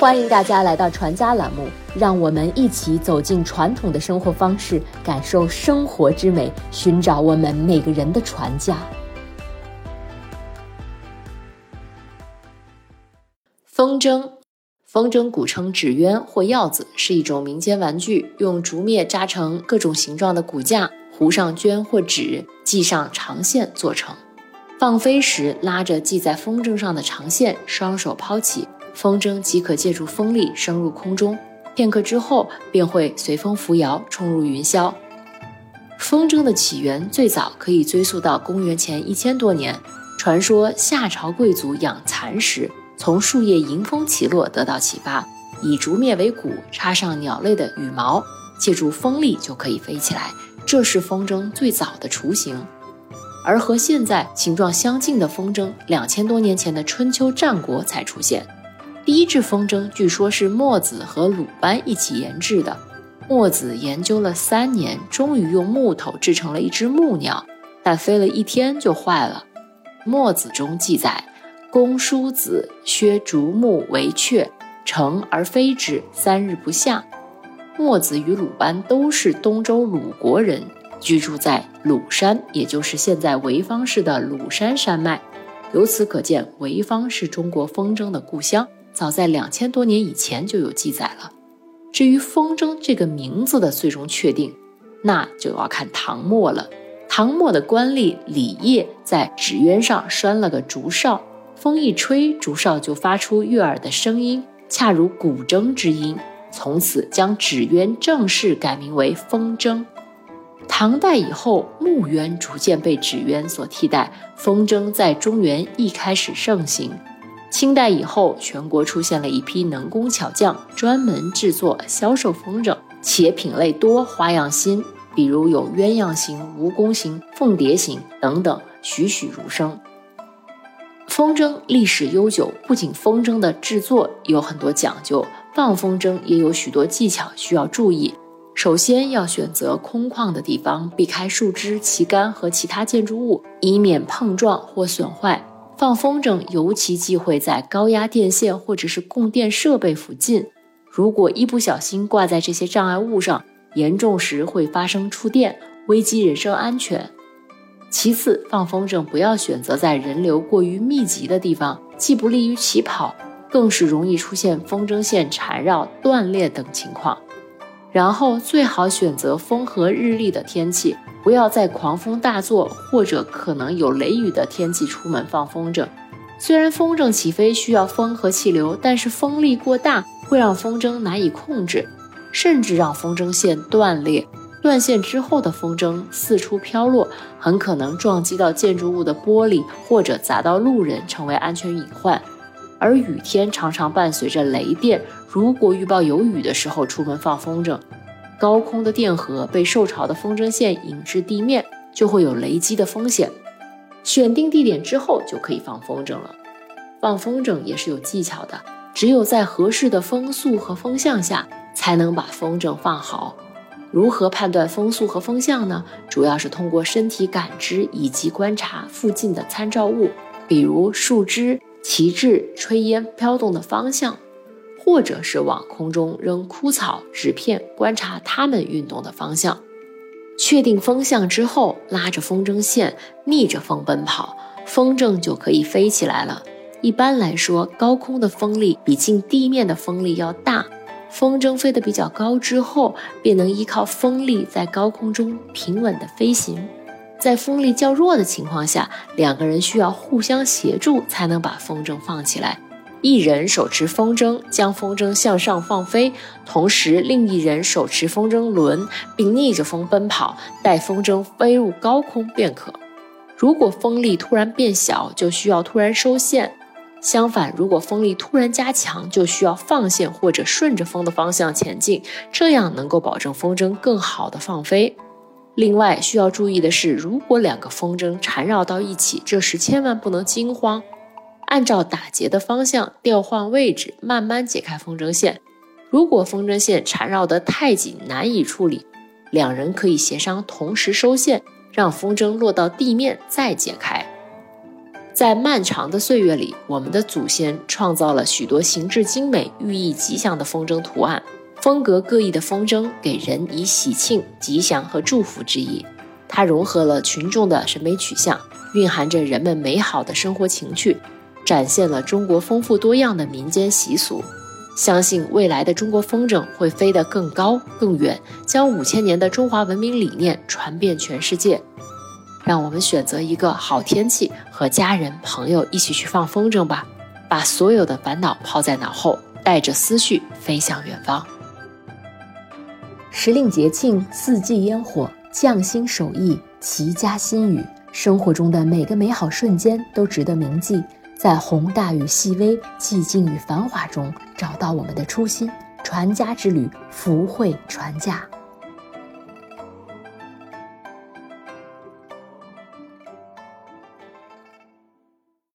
欢迎大家来到传家栏目，让我们一起走进传统的生活方式，感受生活之美，寻找我们每个人的传家。风筝，风筝古称纸鸢或鹞子，是一种民间玩具，用竹篾扎成各种形状的骨架，糊上绢或纸，系上长线做成。放飞时，拉着系在风筝上的长线，双手抛起。风筝即可借助风力升入空中，片刻之后便会随风扶摇，冲入云霄。风筝的起源最早可以追溯到公元前一千多年。传说夏朝贵族养蚕时，从树叶迎风起落得到启发，以竹篾为骨，插上鸟类的羽毛，借助风力就可以飞起来。这是风筝最早的雏形。而和现在形状相近的风筝，两千多年前的春秋战国才出现。第一只风筝据说是墨子和鲁班一起研制的。墨子研究了三年，终于用木头制成了一只木鸟，但飞了一天就坏了。墨子中记载：“公叔子削竹木为雀，成而飞之，三日不下。”墨子与鲁班都是东周鲁国人，居住在鲁山，也就是现在潍坊市的鲁山山脉。由此可见，潍坊是中国风筝的故乡。早在两千多年以前就有记载了。至于风筝这个名字的最终确定，那就要看唐末了。唐末的官吏李业在纸鸢上拴了个竹哨，风一吹，竹哨就发出悦耳的声音，恰如古筝之音。从此将纸鸢正式改名为风筝。唐代以后，木鸢逐渐被纸鸢所替代，风筝在中原一开始盛行。清代以后，全国出现了一批能工巧匠，专门制作、销售风筝，且品类多、花样新，比如有鸳鸯形、蜈蚣形、凤蝶形等等，栩栩如生。风筝历史悠久，不仅风筝的制作有很多讲究，放风筝也有许多技巧需要注意。首先要选择空旷的地方，避开树枝、旗杆和其他建筑物，以免碰撞或损坏。放风筝尤其忌讳在高压电线或者是供电设备附近，如果一不小心挂在这些障碍物上，严重时会发生触电，危及人身安全。其次，放风筝不要选择在人流过于密集的地方，既不利于起跑，更是容易出现风筝线缠绕、断裂等情况。然后最好选择风和日丽的天气。不要在狂风大作或者可能有雷雨的天气出门放风筝。虽然风筝起飞需要风和气流，但是风力过大会让风筝难以控制，甚至让风筝线断裂。断线之后的风筝四处飘落，很可能撞击到建筑物的玻璃或者砸到路人，成为安全隐患。而雨天常常伴随着雷电，如果预报有雨的时候出门放风筝。高空的电荷被受潮的风筝线引至地面，就会有雷击的风险。选定地点之后，就可以放风筝了。放风筝也是有技巧的，只有在合适的风速和风向下，才能把风筝放好。如何判断风速和风向呢？主要是通过身体感知以及观察附近的参照物，比如树枝、旗帜、炊烟飘动的方向。或者是往空中扔枯草、纸片，观察它们运动的方向。确定风向之后，拉着风筝线逆着风奔跑，风筝就可以飞起来了。一般来说，高空的风力比近地面的风力要大。风筝飞得比较高之后，便能依靠风力在高空中平稳地飞行。在风力较弱的情况下，两个人需要互相协助，才能把风筝放起来。一人手持风筝，将风筝向上放飞，同时另一人手持风筝轮，并逆着风奔跑，待风筝飞入高空便可。如果风力突然变小，就需要突然收线；相反，如果风力突然加强，就需要放线或者顺着风的方向前进，这样能够保证风筝更好的放飞。另外需要注意的是，如果两个风筝缠绕到一起，这时千万不能惊慌。按照打结的方向调换位置，慢慢解开风筝线。如果风筝线缠绕得太紧，难以处理，两人可以协商同时收线，让风筝落到地面再解开。在漫长的岁月里，我们的祖先创造了许多形制精美、寓意吉祥的风筝图案。风格各异的风筝给人以喜庆、吉祥和祝福之意。它融合了群众的审美取向，蕴含着人们美好的生活情趣，展现了中国丰富多样的民间习俗。相信未来的中国风筝会飞得更高更远，将五千年的中华文明理念传遍全世界。让我们选择一个好天气，和家人朋友一起去放风筝吧，把所有的烦恼抛在脑后，带着思绪飞向远方。时令节庆，四季烟火，匠心手艺，齐家心语，生活中的每个美好瞬间都值得铭记。在宏大与细微、寂静与繁华中，找到我们的初心。传家之旅，福慧传家。